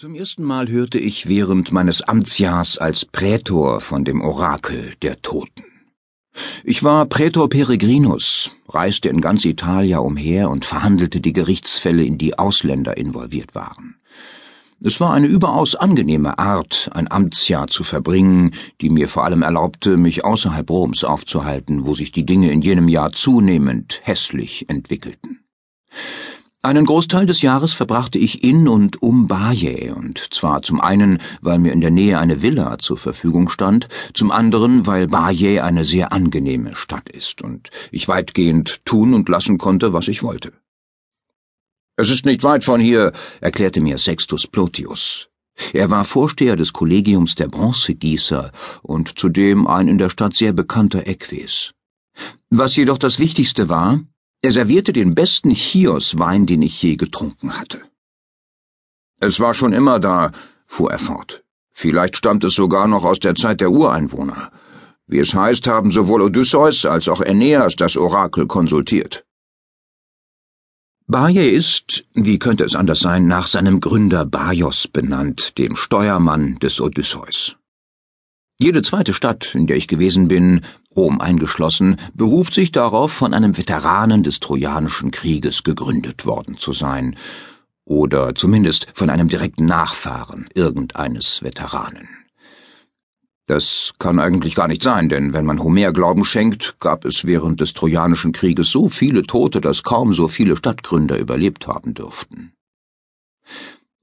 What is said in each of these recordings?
Zum ersten Mal hörte ich während meines Amtsjahrs als Prätor von dem Orakel der Toten. Ich war Prätor Peregrinus, reiste in ganz Italia umher und verhandelte die Gerichtsfälle, in die Ausländer involviert waren. Es war eine überaus angenehme Art, ein Amtsjahr zu verbringen, die mir vor allem erlaubte, mich außerhalb Roms aufzuhalten, wo sich die Dinge in jenem Jahr zunehmend hässlich entwickelten. Einen Großteil des Jahres verbrachte ich in und um Baiae, und zwar zum einen, weil mir in der Nähe eine Villa zur Verfügung stand, zum anderen, weil Baiae eine sehr angenehme Stadt ist und ich weitgehend tun und lassen konnte, was ich wollte. Es ist nicht weit von hier, erklärte mir Sextus Plotius. Er war Vorsteher des Kollegiums der Bronzegießer und zudem ein in der Stadt sehr bekannter Equus. Was jedoch das Wichtigste war, er servierte den besten Chios-Wein, den ich je getrunken hatte. Es war schon immer da, fuhr er fort. Vielleicht stammt es sogar noch aus der Zeit der Ureinwohner. Wie es heißt, haben sowohl Odysseus als auch Aeneas das Orakel konsultiert. Baje ist, wie könnte es anders sein, nach seinem Gründer Baios benannt, dem Steuermann des Odysseus. Jede zweite Stadt, in der ich gewesen bin, Rom eingeschlossen, beruft sich darauf, von einem Veteranen des Trojanischen Krieges gegründet worden zu sein, oder zumindest von einem direkten Nachfahren irgendeines Veteranen. Das kann eigentlich gar nicht sein, denn wenn man Homer Glauben schenkt, gab es während des Trojanischen Krieges so viele Tote, dass kaum so viele Stadtgründer überlebt haben dürften.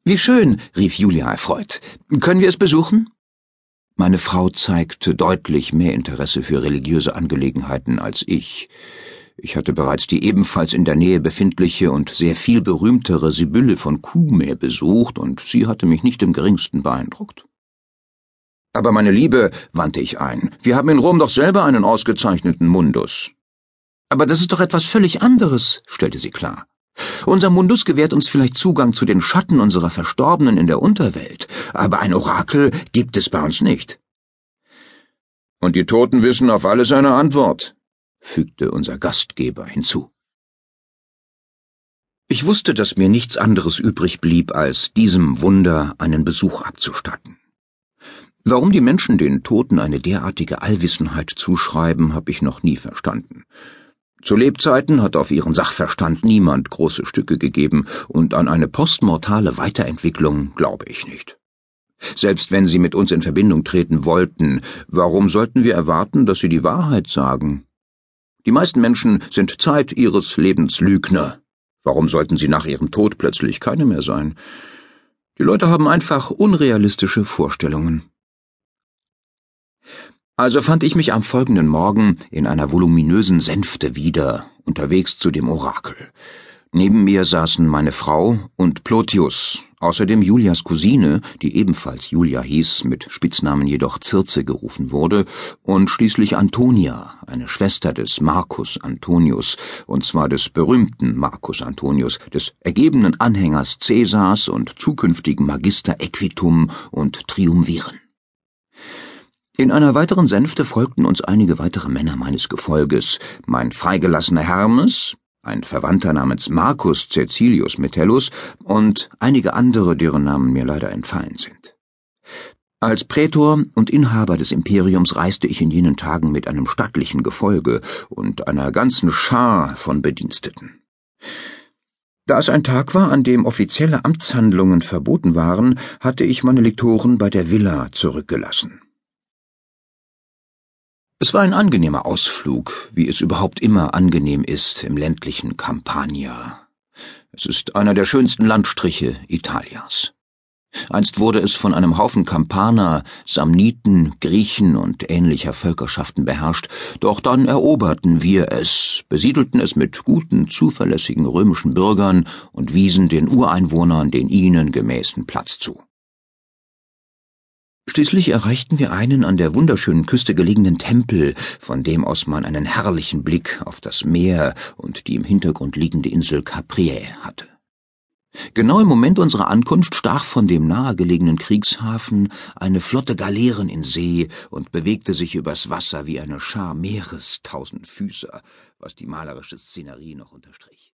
Wie schön, rief Julia erfreut. Können wir es besuchen? Meine Frau zeigte deutlich mehr Interesse für religiöse Angelegenheiten als ich. Ich hatte bereits die ebenfalls in der Nähe befindliche und sehr viel berühmtere Sibylle von Cumae besucht, und sie hatte mich nicht im geringsten beeindruckt. Aber meine Liebe, wandte ich ein, wir haben in Rom doch selber einen ausgezeichneten Mundus. Aber das ist doch etwas völlig anderes, stellte sie klar. Unser Mundus gewährt uns vielleicht Zugang zu den Schatten unserer Verstorbenen in der Unterwelt, aber ein Orakel gibt es bei uns nicht. Und die Toten wissen auf alles eine Antwort, fügte unser Gastgeber hinzu. Ich wusste, dass mir nichts anderes übrig blieb, als diesem Wunder einen Besuch abzustatten. Warum die Menschen den Toten eine derartige Allwissenheit zuschreiben, habe ich noch nie verstanden. Zu Lebzeiten hat auf ihren Sachverstand niemand große Stücke gegeben, und an eine postmortale Weiterentwicklung glaube ich nicht. Selbst wenn sie mit uns in Verbindung treten wollten, warum sollten wir erwarten, dass sie die Wahrheit sagen? Die meisten Menschen sind Zeit ihres Lebens Lügner. Warum sollten sie nach ihrem Tod plötzlich keine mehr sein? Die Leute haben einfach unrealistische Vorstellungen. Also fand ich mich am folgenden Morgen in einer voluminösen Sänfte wieder, unterwegs zu dem Orakel. Neben mir saßen meine Frau und Plotius, außerdem Julias Cousine, die ebenfalls Julia hieß, mit Spitznamen jedoch Circe gerufen wurde, und schließlich Antonia, eine Schwester des Marcus Antonius, und zwar des berühmten Marcus Antonius, des ergebenen Anhängers Caesars und zukünftigen Magister Equitum und Triumviren. In einer weiteren Sänfte folgten uns einige weitere Männer meines Gefolges, mein freigelassener Hermes, ein Verwandter namens Marcus Caecilius Metellus und einige andere, deren Namen mir leider entfallen sind. Als Prätor und Inhaber des Imperiums reiste ich in jenen Tagen mit einem stattlichen Gefolge und einer ganzen Schar von Bediensteten. Da es ein Tag war, an dem offizielle Amtshandlungen verboten waren, hatte ich meine Lektoren bei der Villa zurückgelassen. Es war ein angenehmer Ausflug, wie es überhaupt immer angenehm ist im ländlichen Campania. Es ist einer der schönsten Landstriche Italias. Einst wurde es von einem Haufen Kampaner, Samniten, Griechen und ähnlicher Völkerschaften beherrscht, doch dann eroberten wir es, besiedelten es mit guten, zuverlässigen römischen Bürgern und wiesen den Ureinwohnern den ihnen gemäßen Platz zu. Schließlich erreichten wir einen an der wunderschönen Küste gelegenen Tempel, von dem aus man einen herrlichen Blick auf das Meer und die im Hintergrund liegende Insel Capriae hatte. Genau im Moment unserer Ankunft stach von dem nahegelegenen Kriegshafen eine Flotte Galeeren in See und bewegte sich übers Wasser wie eine Schar Meerestausendfüßer, was die malerische Szenerie noch unterstrich.